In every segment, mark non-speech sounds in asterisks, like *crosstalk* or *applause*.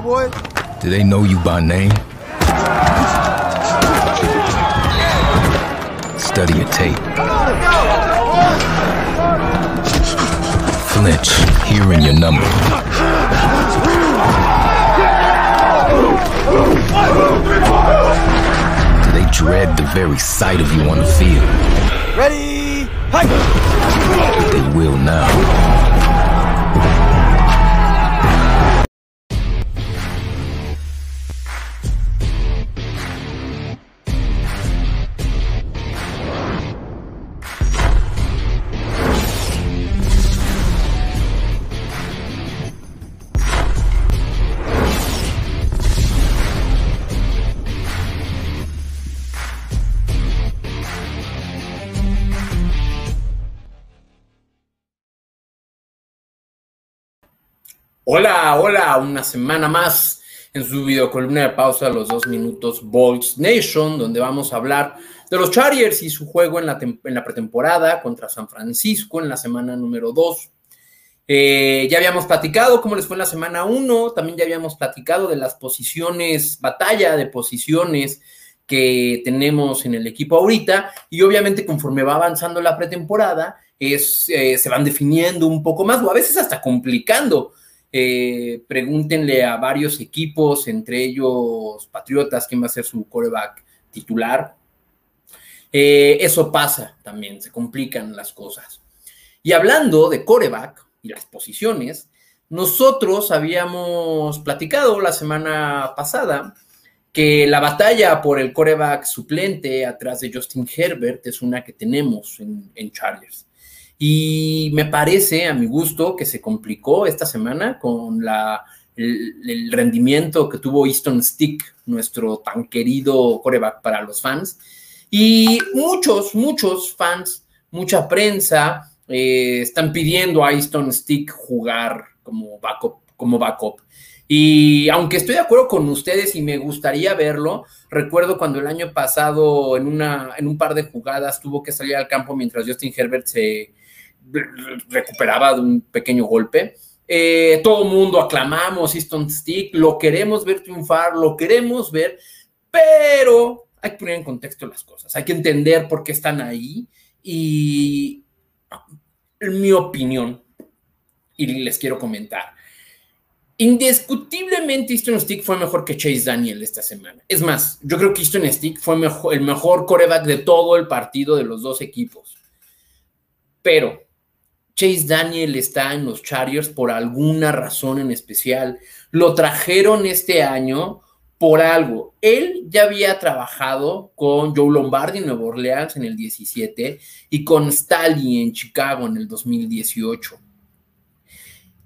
go, boy. Do they know you by name? Study your tape. Flinch, hearing your number. Do they dread the very sight of you on the field? Ready? Hey! They will now. Hola, hola, una semana más en su videocolumna de pausa los dos minutos Bolts Nation, donde vamos a hablar de los Chargers y su juego en la, pretemporada contra San Francisco en la semana número 2. Eh, ya habíamos platicado cómo les fue en la semana 1, también ya habíamos platicado de las posiciones, batalla de posiciones que tenemos en el equipo ahorita y obviamente conforme va avanzando la pretemporada es, eh, se van definiendo un poco más o a veces hasta complicando. Eh, pregúntenle a varios equipos, entre ellos Patriotas, quién va a ser su coreback titular. Eh, eso pasa también, se complican las cosas. Y hablando de coreback y las posiciones, nosotros habíamos platicado la semana pasada que la batalla por el coreback suplente atrás de Justin Herbert es una que tenemos en, en Chargers. Y me parece, a mi gusto, que se complicó esta semana con la, el, rendimiento que tuvo Easton Stick, nuestro tan querido coreback para los fans. Y muchos, muchos fans, mucha prensa, eh, están pidiendo a Easton Stick jugar como backup, como backup. Y aunque estoy de acuerdo con ustedes y me gustaría verlo, recuerdo cuando el año pasado en, una, en un par de jugadas tuvo que salir al campo mientras Justin Herbert se recuperaba de un pequeño golpe. Eh, todo mundo aclamamos Easton Stick, lo queremos ver triunfar, lo queremos ver, pero hay que poner en contexto las cosas, hay que entender por qué están ahí y mi opinión, y les quiero comentar, indiscutiblemente Easton Stick fue mejor que Chase Daniel esta semana. Es más, yo creo que Easton Stick fue el mejor coreback de todo el partido de los dos equipos. Pero Chase Daniel está en los Chargers por alguna razón en especial. Lo trajeron este año por algo. Él ya había trabajado con Joe Lombardi en Nueva Orleans en el 17 y con Staley en Chicago en el 2018.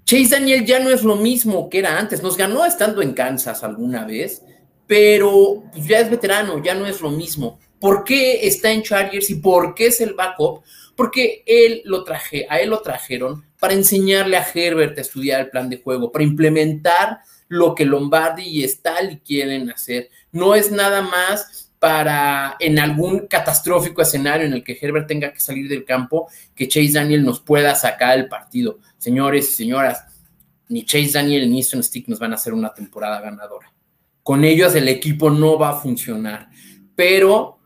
Chase Daniel ya no es lo mismo que era antes. Nos ganó estando en Kansas alguna vez, pero pues ya es veterano, ya no es lo mismo. ¿Por qué está en Chargers y por qué es el backup? Porque él lo traje, a él lo trajeron para enseñarle a Herbert a estudiar el plan de juego, para implementar lo que Lombardi y Staley quieren hacer. No es nada más para en algún catastrófico escenario en el que Herbert tenga que salir del campo, que Chase Daniel nos pueda sacar el partido. Señores y señoras, ni Chase Daniel ni Easton Stick nos van a hacer una temporada ganadora. Con ellos el equipo no va a funcionar, pero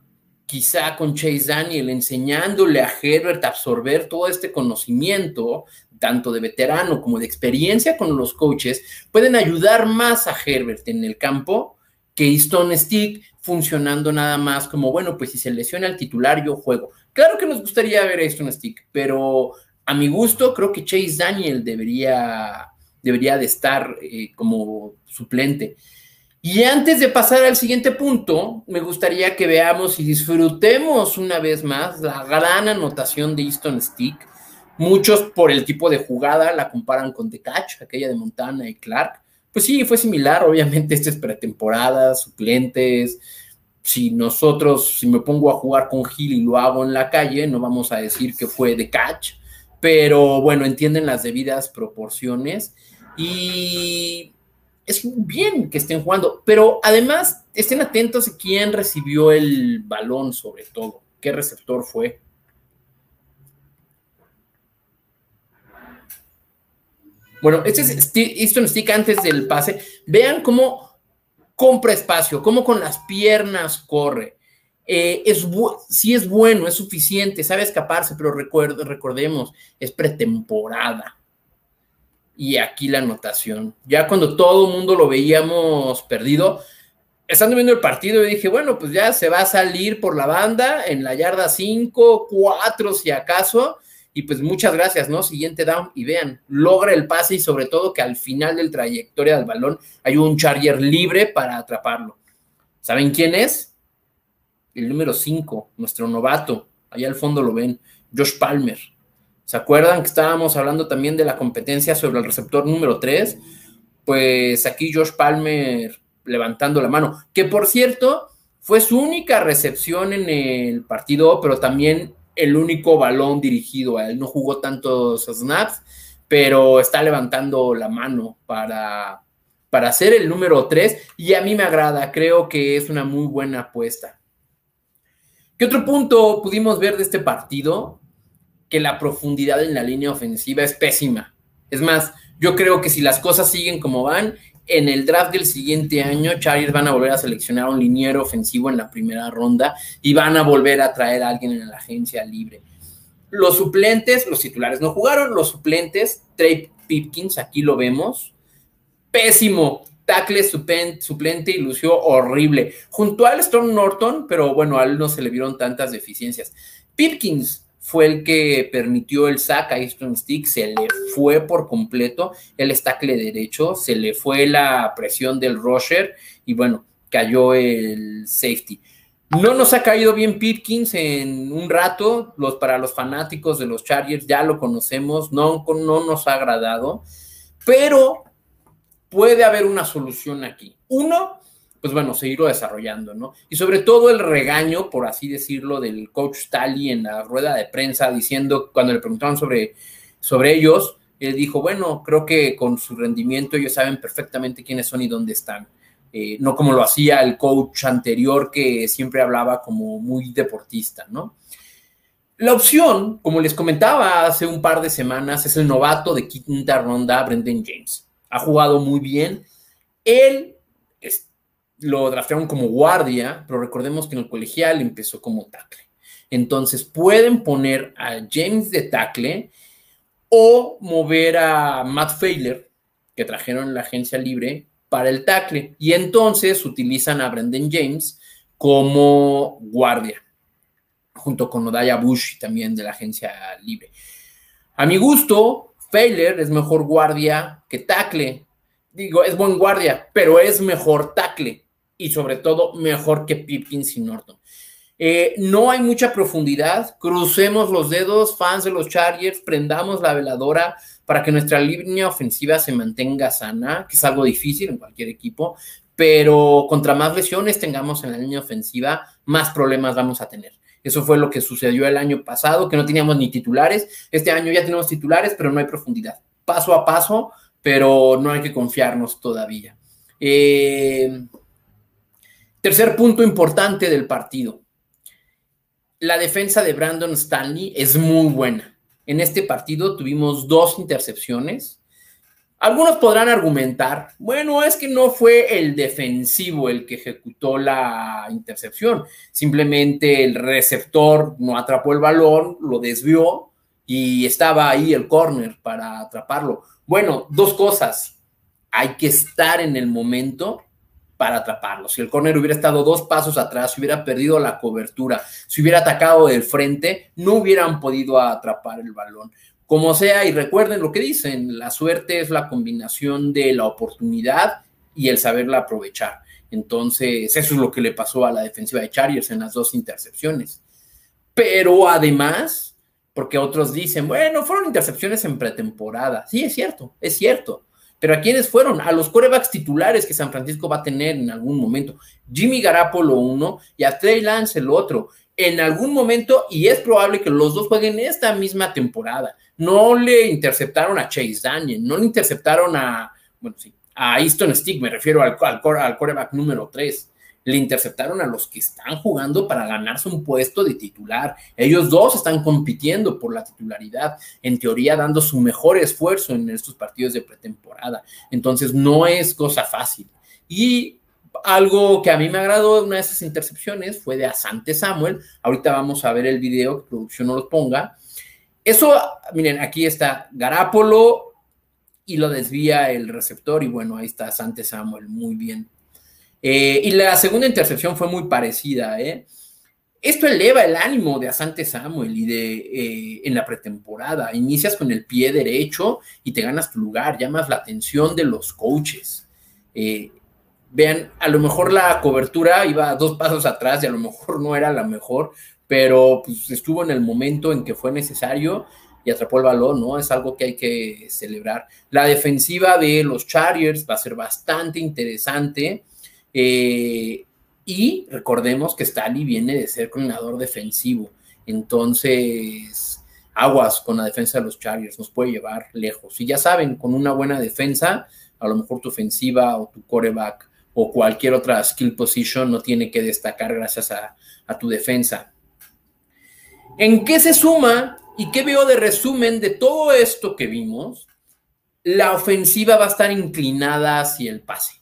quizá con Chase Daniel enseñándole a Herbert a absorber todo este conocimiento, tanto de veterano como de experiencia con los coaches, pueden ayudar más a Herbert en el campo que Easton Stick funcionando nada más como, bueno, pues si se lesiona el titular, yo juego. Claro que nos gustaría ver a Easton Stick, pero a mi gusto creo que Chase Daniel debería, debería de estar eh, como suplente. Y antes de pasar al siguiente punto, me gustaría que veamos y disfrutemos una vez más la gran anotación de Easton Stick. Muchos por el tipo de jugada la comparan con The Catch, aquella de Montana y Clark. Pues sí, fue similar, obviamente esta es pretemporada, suplentes. Si nosotros, si me pongo a jugar con Gil y lo hago en la calle, no vamos a decir que fue The Catch, pero bueno, entienden las debidas proporciones. Y es bien que estén jugando, pero además estén atentos a quién recibió el balón sobre todo, qué receptor fue. Bueno, este es Easton Stick antes del pase. Vean cómo compra espacio, cómo con las piernas corre. Eh, es sí es bueno, es suficiente, sabe escaparse, pero recordemos, es pretemporada. Y aquí la anotación. Ya cuando todo el mundo lo veíamos perdido, estando viendo el partido, yo dije, bueno, pues ya se va a salir por la banda en la yarda 5, 4 si acaso, y pues muchas gracias, ¿no? Siguiente down y vean, logra el pase y sobre todo que al final del trayectoria del balón hay un Charger libre para atraparlo. ¿Saben quién es? El número 5, nuestro novato. Allá al fondo lo ven, Josh Palmer. ¿Se acuerdan que estábamos hablando también de la competencia sobre el receptor número 3? Pues aquí Josh Palmer levantando la mano, que por cierto fue su única recepción en el partido, pero también el único balón dirigido a él. No jugó tantos snaps, pero está levantando la mano para, para ser el número 3 y a mí me agrada, creo que es una muy buena apuesta. ¿Qué otro punto pudimos ver de este partido? Que la profundidad en la línea ofensiva es pésima. Es más, yo creo que si las cosas siguen como van, en el draft del siguiente año, Chargers van a volver a seleccionar un liniero ofensivo en la primera ronda y van a volver a traer a alguien en la agencia libre. Los suplentes, los titulares no jugaron, los suplentes, Trey Pipkins, aquí lo vemos, pésimo, tackle suplente y lució horrible, junto al Storm Norton, pero bueno, a él no se le vieron tantas deficiencias. Pipkins, fue el que permitió el sack a Easton Stick, se le fue por completo el estacle derecho, se le fue la presión del rusher y bueno, cayó el safety. No nos ha caído bien Pipkins en un rato, los, para los fanáticos de los Chargers ya lo conocemos, no, no nos ha agradado, pero puede haber una solución aquí. Uno, pues bueno, seguirlo desarrollando, ¿no? Y sobre todo el regaño, por así decirlo, del coach Tally en la rueda de prensa diciendo, cuando le preguntaron sobre, sobre ellos, él dijo, bueno, creo que con su rendimiento ellos saben perfectamente quiénes son y dónde están. Eh, no como lo hacía el coach anterior que siempre hablaba como muy deportista, ¿no? La opción, como les comentaba hace un par de semanas, es el novato de quinta ronda, Brendan James. Ha jugado muy bien. Él lo draftearon como guardia, pero recordemos que en el colegial empezó como tackle. Entonces pueden poner a James de tackle o mover a Matt Failer, que trajeron en la agencia libre, para el tackle. Y entonces utilizan a Brendan James como guardia, junto con Odaya Bush también de la agencia libre. A mi gusto, Failer es mejor guardia que tackle. Digo, es buen guardia, pero es mejor tackle y sobre todo mejor que Pipkins y Norton. Eh, no hay mucha profundidad. Crucemos los dedos, fans de los Chargers, prendamos la veladora para que nuestra línea ofensiva se mantenga sana, que es algo difícil en cualquier equipo, pero contra más lesiones tengamos en la línea ofensiva, más problemas vamos a tener. Eso fue lo que sucedió el año pasado, que no teníamos ni titulares. Este año ya tenemos titulares, pero no hay profundidad. Paso a paso, pero no hay que confiarnos todavía. Eh, Tercer punto importante del partido. La defensa de Brandon Stanley es muy buena. En este partido tuvimos dos intercepciones. Algunos podrán argumentar, bueno, es que no fue el defensivo el que ejecutó la intercepción, simplemente el receptor no atrapó el balón, lo desvió y estaba ahí el corner para atraparlo. Bueno, dos cosas. Hay que estar en el momento para atraparlo. Si el corner hubiera estado dos pasos atrás, hubiera perdido la cobertura, si hubiera atacado del frente, no hubieran podido atrapar el balón. Como sea, y recuerden lo que dicen, la suerte es la combinación de la oportunidad y el saberla aprovechar. Entonces, eso es lo que le pasó a la defensiva de Chargers en las dos intercepciones. Pero además, porque otros dicen, bueno, fueron intercepciones en pretemporada. Sí, es cierto, es cierto. Pero ¿a quiénes fueron? A los corebacks titulares que San Francisco va a tener en algún momento. Jimmy Garapolo uno y a Trey Lance el otro. En algún momento, y es probable que los dos jueguen esta misma temporada. No le interceptaron a Chase Daniel, no le interceptaron a, bueno, sí, a Easton Stick, me refiero al, al, al coreback número 3. Le interceptaron a los que están jugando para ganarse un puesto de titular. Ellos dos están compitiendo por la titularidad, en teoría dando su mejor esfuerzo en estos partidos de pretemporada. Entonces no es cosa fácil. Y algo que a mí me agradó de una de esas intercepciones fue de Asante Samuel. Ahorita vamos a ver el video que producción nos lo ponga. Eso, miren, aquí está Garapolo y lo desvía el receptor y bueno, ahí está Asante Samuel, muy bien eh, y la segunda intercepción fue muy parecida. ¿eh? Esto eleva el ánimo de Asante Samuel y de eh, en la pretemporada. Inicias con el pie derecho y te ganas tu lugar, llamas la atención de los coaches. vean, a lo mejor la cobertura iba dos pasos atrás y a lo mejor no era la mejor, pero pues, estuvo en el momento en que fue necesario y atrapó el balón, ¿no? Es algo que hay que celebrar. La defensiva de los Chargers va a ser bastante interesante. Eh, y recordemos que Stali viene de ser coordinador defensivo. Entonces, aguas con la defensa de los Chargers, nos puede llevar lejos. Y ya saben, con una buena defensa, a lo mejor tu ofensiva o tu coreback o cualquier otra skill position no tiene que destacar gracias a tu defensa. ¿En qué se suma y qué veo de resumen de todo esto que vimos? La ofensiva va a estar inclinada hacia el pase.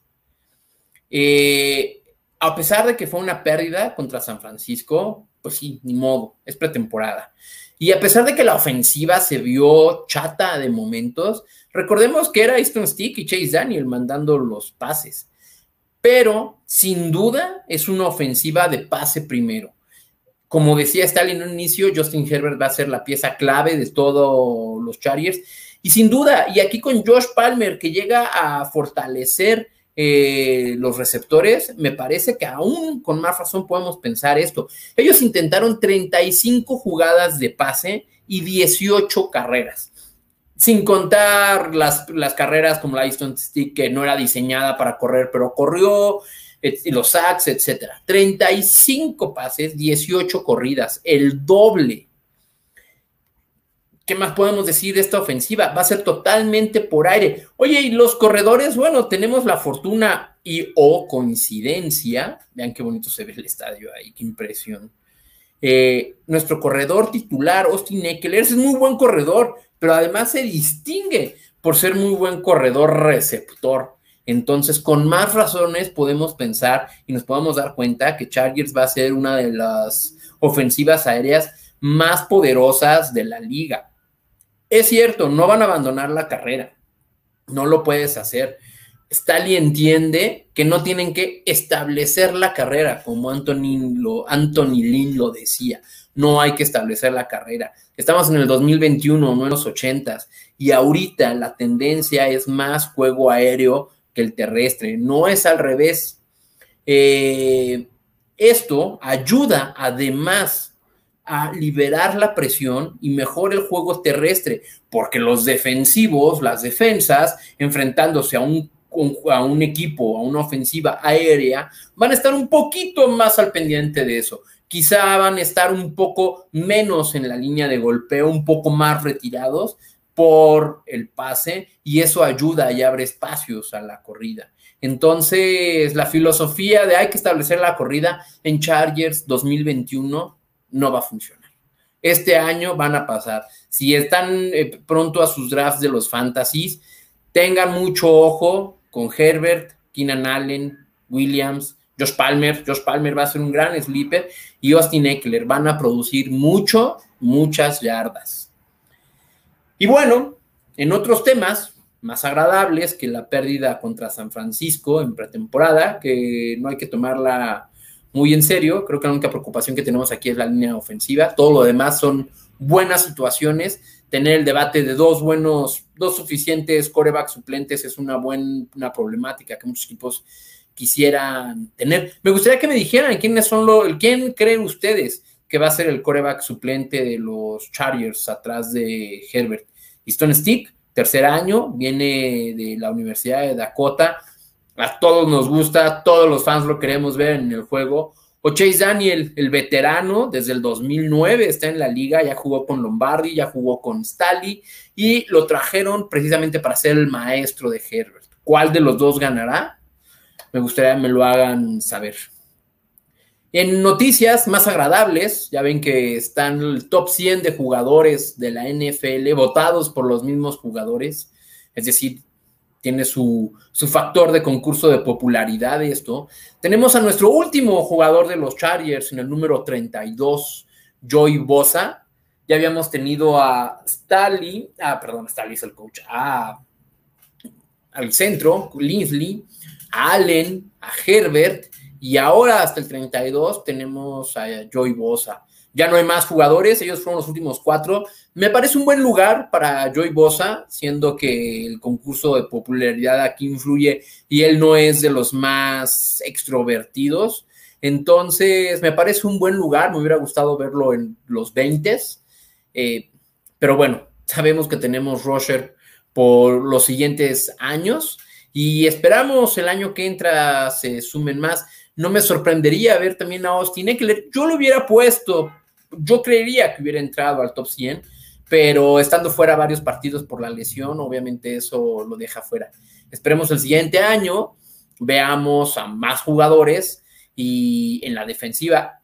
Eh, a pesar de que fue una pérdida contra San Francisco, pues sí, ni modo, es pretemporada. Y a pesar de que la ofensiva se vio chata de momentos, recordemos que era Easton Stick y Chase Daniel mandando los pases. Pero sin duda es una ofensiva de pase primero. Como decía Stalin en un inicio, Justin Herbert va a ser la pieza clave de todos los Chargers. Y sin duda, y aquí con Josh Palmer, que llega a fortalecer eh, los receptores, me parece que aún con más razón podemos pensar esto. Ellos intentaron 35 jugadas de pase y 18 carreras, sin contar las, las carreras como la Easton Stick, que no era diseñada para correr, pero corrió, y los sacks, etcétera. 35 pases, 18 corridas, el doble ¿Qué más podemos decir de esta ofensiva? Va a ser totalmente por aire. Oye, y los corredores, bueno, tenemos la fortuna y o coincidencia. Vean qué bonito se ve el estadio ahí, qué impresión. Eh, nuestro corredor titular, Austin Eckler, es muy buen corredor, pero además se distingue por ser muy buen corredor receptor. Entonces, con más razones podemos pensar y nos podemos dar cuenta que Chargers va a ser una de las ofensivas aéreas más poderosas de la liga. Es cierto, no van a abandonar la carrera, no lo puedes hacer. Staley entiende que no tienen que establecer la carrera, como Anthony, lo, Anthony lo decía. No hay que establecer la carrera. Estamos en el 2021, no en los 80 y ahorita la tendencia es más juego aéreo que el terrestre. No es al revés. Eh, esto ayuda además a liberar la presión y mejor el juego terrestre, porque los defensivos, las defensas, enfrentándose a un, a un equipo, a una ofensiva aérea, van a estar un poquito más al pendiente de eso. Quizá van a estar un poco menos en la línea de golpeo, un poco más retirados por el pase y eso ayuda y abre espacios a la corrida. Entonces, la filosofía de hay que establecer la corrida en Chargers 2021 no va a funcionar. Este año van a pasar. Si están eh, pronto a sus drafts de los fantasies, tengan mucho ojo con Herbert, Keenan Allen, Williams, Josh Palmer. Josh Palmer va a ser un gran sleeper y Austin Eckler van a producir mucho, muchas yardas. Y bueno, en otros temas más agradables que la pérdida contra San Francisco en pretemporada, que no hay que tomarla muy en serio. Creo que la única preocupación que tenemos aquí es la línea ofensiva. Todo lo demás son buenas situaciones. Tener el debate de dos buenos, dos suficientes corebacks suplentes es una buena problemática que muchos equipos quisieran tener. Me gustaría que me dijeran quiénes son los, quién creen ustedes que va a ser el coreback suplente de los Chargers atrás de Herbert. Easton Stick, tercer año, viene de la Universidad de Dakota a todos nos gusta, todos los fans lo queremos ver en el juego. O Chase Daniel, el veterano, desde el 2009 está en la liga, ya jugó con Lombardi, ya jugó con Stali y lo trajeron precisamente para ser el maestro de Herbert. ¿Cuál de los dos ganará? Me gustaría que me lo hagan saber. En noticias más agradables, ya ven que están el top 100 de jugadores de la NFL votados por los mismos jugadores, es decir, tiene su, su factor de concurso de popularidad esto. Tenemos a nuestro último jugador de los Chargers en el número 32, Joy Bosa. Ya habíamos tenido a Staley, ah, perdón, Staley es el coach, al centro, Linsley, a Allen, a Herbert y ahora hasta el 32 tenemos a Joy Bosa. Ya no hay más jugadores, ellos fueron los últimos cuatro. Me parece un buen lugar para Joy Bosa, siendo que el concurso de popularidad aquí influye y él no es de los más extrovertidos. Entonces, me parece un buen lugar, me hubiera gustado verlo en los 20. Eh, pero bueno, sabemos que tenemos Roger por los siguientes años y esperamos el año que entra se sumen más. No me sorprendería ver también a Austin Eckler. Yo lo hubiera puesto, yo creería que hubiera entrado al top 100, pero estando fuera varios partidos por la lesión, obviamente eso lo deja fuera. Esperemos el siguiente año, veamos a más jugadores y en la defensiva.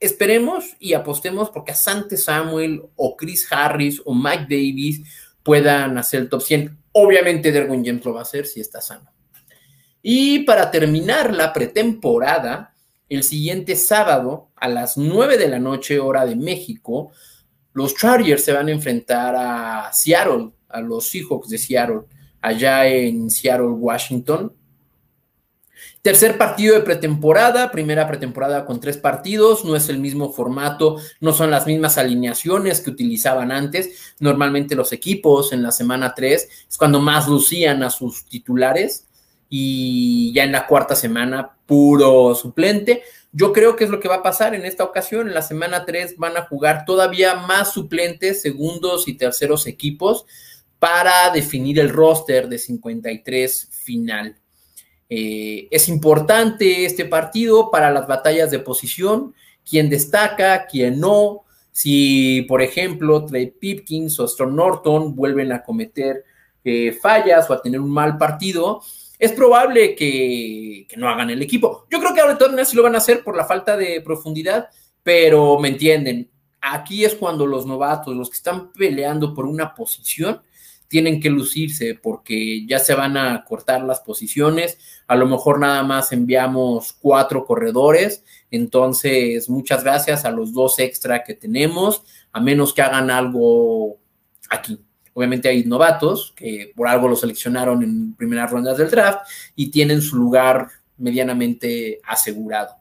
Esperemos y apostemos porque a Sante Samuel o Chris Harris o Mike Davis puedan hacer el top 100. Obviamente Derwin James lo va a hacer si está sano. Y para terminar la pretemporada, el siguiente sábado a las 9 de la noche hora de México, los Chargers se van a enfrentar a Seattle, a los Seahawks de Seattle, allá en Seattle, Washington. Tercer partido de pretemporada, primera pretemporada con tres partidos, no es el mismo formato, no son las mismas alineaciones que utilizaban antes. Normalmente los equipos en la semana 3 es cuando más lucían a sus titulares y ya en la cuarta semana puro suplente. Yo creo que es lo que va a pasar en esta ocasión. En la semana 3 van a jugar todavía más suplentes, segundos y terceros equipos para definir el roster de 53 final. Eh, es importante este partido para las batallas de posición, quién destaca, quién no. Si, por ejemplo, Trey Pipkins o Storm Norton vuelven a cometer eh, fallas o a tener un mal partido, es probable que, no hagan el equipo. Yo creo que ahora todas sí lo van a hacer por la falta de profundidad, pero me entienden. Aquí es cuando los novatos, los que están peleando por una posición, tienen que lucirse porque ya se van a cortar las posiciones. A lo mejor nada más enviamos cuatro corredores. Entonces, muchas gracias a los dos extra que tenemos, a menos que hagan algo aquí. Obviamente hay novatos que por algo lo seleccionaron en primeras rondas del draft y tienen su lugar medianamente asegurado.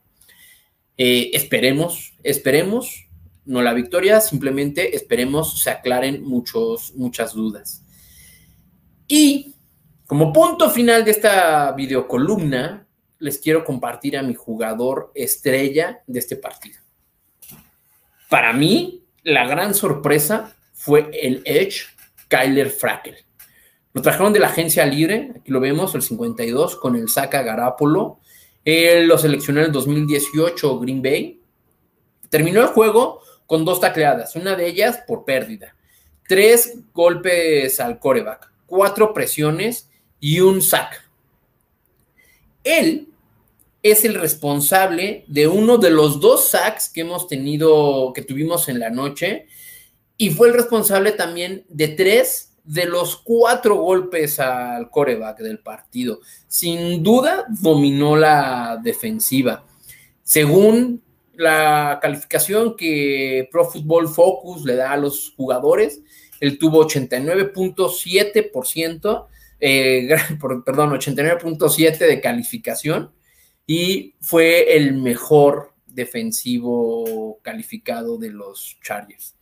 Eh, esperemos, esperemos, no la victoria, simplemente esperemos se aclaren muchos, muchas dudas. Y como punto final de esta videocolumna, les quiero compartir a mi jugador estrella de este partido. Para mí, la gran sorpresa fue el Edge Kyler Frackel. Lo trajeron de la agencia libre, aquí lo vemos, el 52, con el Saca Garapolo. Él lo seleccionó en el 2018 Green Bay. Terminó el juego con dos tacleadas, una de ellas por pérdida, tres golpes al coreback, cuatro presiones y un sack. Él es el responsable de uno de los dos sacks que hemos tenido, que tuvimos en la noche, y fue el responsable también de tres de los cuatro golpes al coreback del partido. Sin duda dominó la defensiva. Según la calificación que Pro Football Focus le da a los jugadores, él tuvo 89.7%, eh, *laughs* perdón, 89.7 de calificación y fue el mejor defensivo calificado de los Chargers.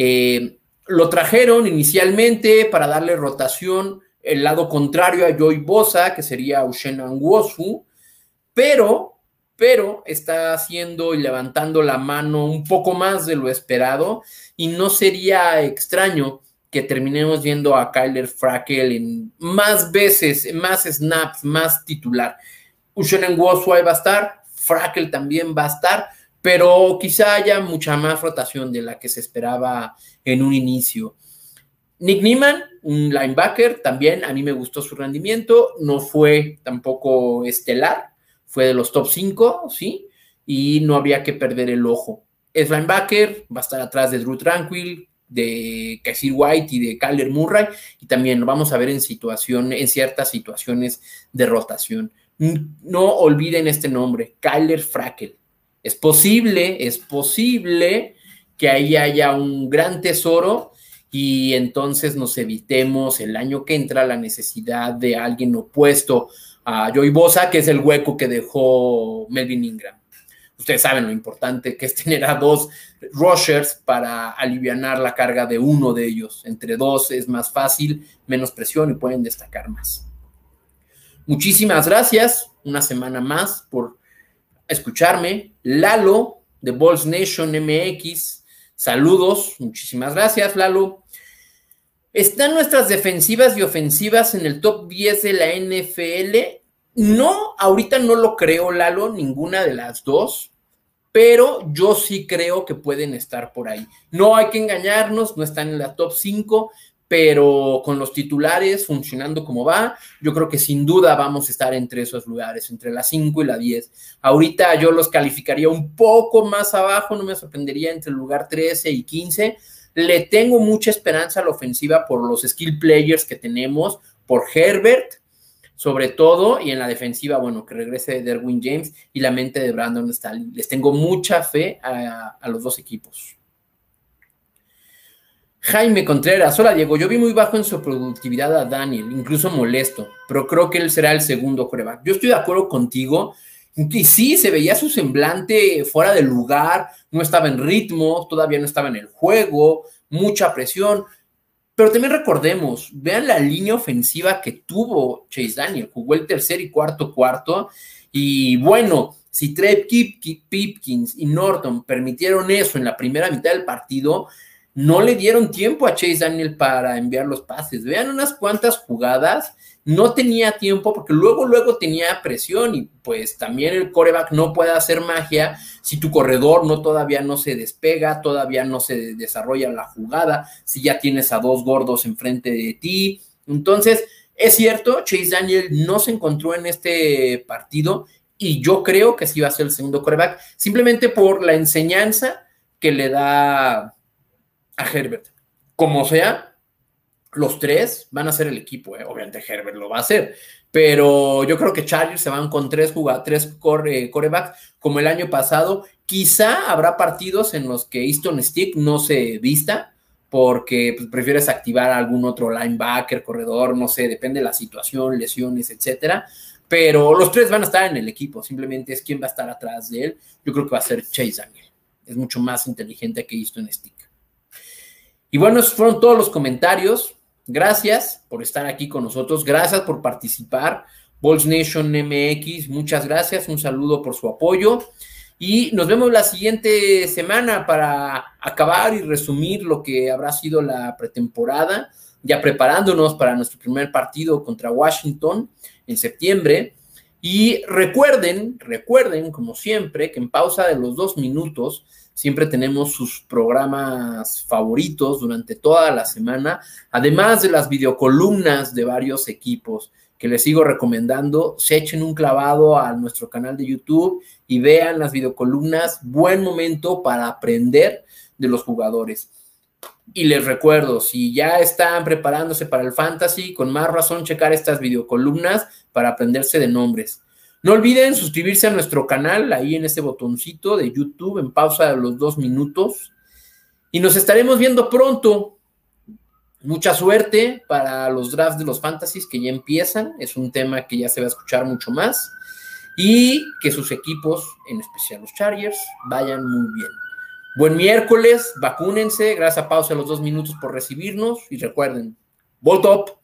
Eh, lo trajeron inicialmente para darle rotación el lado contrario a Joy Bosa, que sería Ushen Anguosu, pero, pero está haciendo y levantando la mano un poco más de lo esperado y no sería extraño que terminemos viendo a Kyler Frackel en más veces, más snaps, más titular. Ushen Anguosu ahí va a estar, Frackel también va a estar, pero quizá haya mucha más rotación de la que se esperaba en un inicio. Nick Nieman, un linebacker, también a mí me gustó su rendimiento, no fue tampoco estelar, fue de los top 5, ¿sí? y no habría que perder el ojo. Es linebacker, va a estar atrás de Drew Tranquil, de Casey White y de Kyler Murray, y también lo vamos a ver en, situación, en ciertas situaciones de rotación. No olviden este nombre, Kyler Frackel. Es posible, es posible que ahí haya un gran tesoro y entonces nos evitemos el año que entra la necesidad de alguien opuesto a Joey Bosa, que es el hueco que dejó Melvin Ingram. Ustedes saben lo importante que es tener a dos rushers para aliviar la carga de uno de ellos. Entre dos es más fácil, menos presión y pueden destacar más. Muchísimas gracias una semana más por escucharme. Lalo de Balls Nation MX. Saludos, muchísimas gracias, Lalo. ¿Están nuestras defensivas y ofensivas en el top 10 de la NFL? No, ahorita no lo creo, Lalo, ninguna de las dos, pero yo sí creo que pueden estar por ahí. No hay que engañarnos, no están en la top 5, pero con los titulares funcionando como va, yo creo que sin duda vamos a estar entre esos lugares, entre la 5 y la 10. Ahorita yo los calificaría un poco más abajo, no me sorprendería entre el lugar 13 y 15. Le tengo mucha esperanza a la ofensiva por los skill players que tenemos, por Herbert, sobre todo, y en la defensiva, bueno, que regrese Derwin James y la mente de Brandon Stalin. Les tengo mucha fe a, a los dos equipos. Jaime Contreras, hola Diego, yo vi muy bajo en su productividad a Daniel, incluso molesto, pero creo que él será el segundo coreback. Yo estoy de acuerdo contigo, y sí, se veía su semblante fuera del lugar, no estaba en ritmo, todavía no estaba en el juego, mucha presión, pero también recordemos, vean la línea ofensiva que tuvo Chase Daniel, jugó el tercer y cuarto cuarto, y bueno, si Trev Pipkins y Norton permitieron eso en la primera mitad del partido, no le dieron tiempo a Chase Daniel para enviar los pases. Vean unas cuantas jugadas, no tenía tiempo porque luego, luego tenía presión y pues también el coreback no puede hacer magia si tu corredor no todavía no se despega, todavía no se desarrolla la jugada, si ya tienes a dos gordos enfrente de ti. Entonces, es cierto, Chase Daniel no se encontró en este partido y yo creo que sí va a ser el segundo coreback, simplemente por la enseñanza que le da a Herbert. Como sea, los tres van a ser el equipo, ¿eh? obviamente Herbert lo va a hacer, pero yo creo que Chargers se van con tres, tres core, corebacks como el año pasado. Quizá habrá partidos en los que Easton Stick no se vista porque pues, prefieres activar a algún otro linebacker, corredor, no sé, depende de la situación, lesiones, etcétera. Pero los tres van a estar en el equipo, simplemente es quién va a estar atrás de él. Yo creo que va a ser Chase Daniel. Es mucho más inteligente que Easton Stick. Y bueno, esos fueron todos los comentarios. Gracias por estar aquí con nosotros. Gracias por participar. Balls Nation MX, muchas gracias. Un saludo por su apoyo. Y nos vemos la siguiente semana para acabar y resumir lo que habrá sido la pretemporada, ya preparándonos para nuestro primer partido contra Washington en septiembre. Y recuerden, recuerden, como siempre, que en pausa de los dos minutos Siempre tenemos sus programas favoritos durante toda la semana, además de las videocolumnas de varios equipos que les sigo recomendando. Se echen un clavado a nuestro canal de YouTube y vean las videocolumnas. Buen momento para aprender de los jugadores. Y les recuerdo, si ya están preparándose para el fantasy, con más razón checar estas videocolumnas para aprenderse de nombres. No olviden suscribirse a nuestro canal ahí en este botoncito de YouTube en pausa de los dos minutos. Y nos estaremos viendo pronto. Mucha suerte para los drafts de los fantasies que ya empiezan. Es un tema que ya se va a escuchar mucho más. Y que sus equipos, en especial los Chargers, vayan muy bien. Buen miércoles, vacúnense. Gracias a pausa los dos minutos por recibirnos. Y recuerden, Volt Up.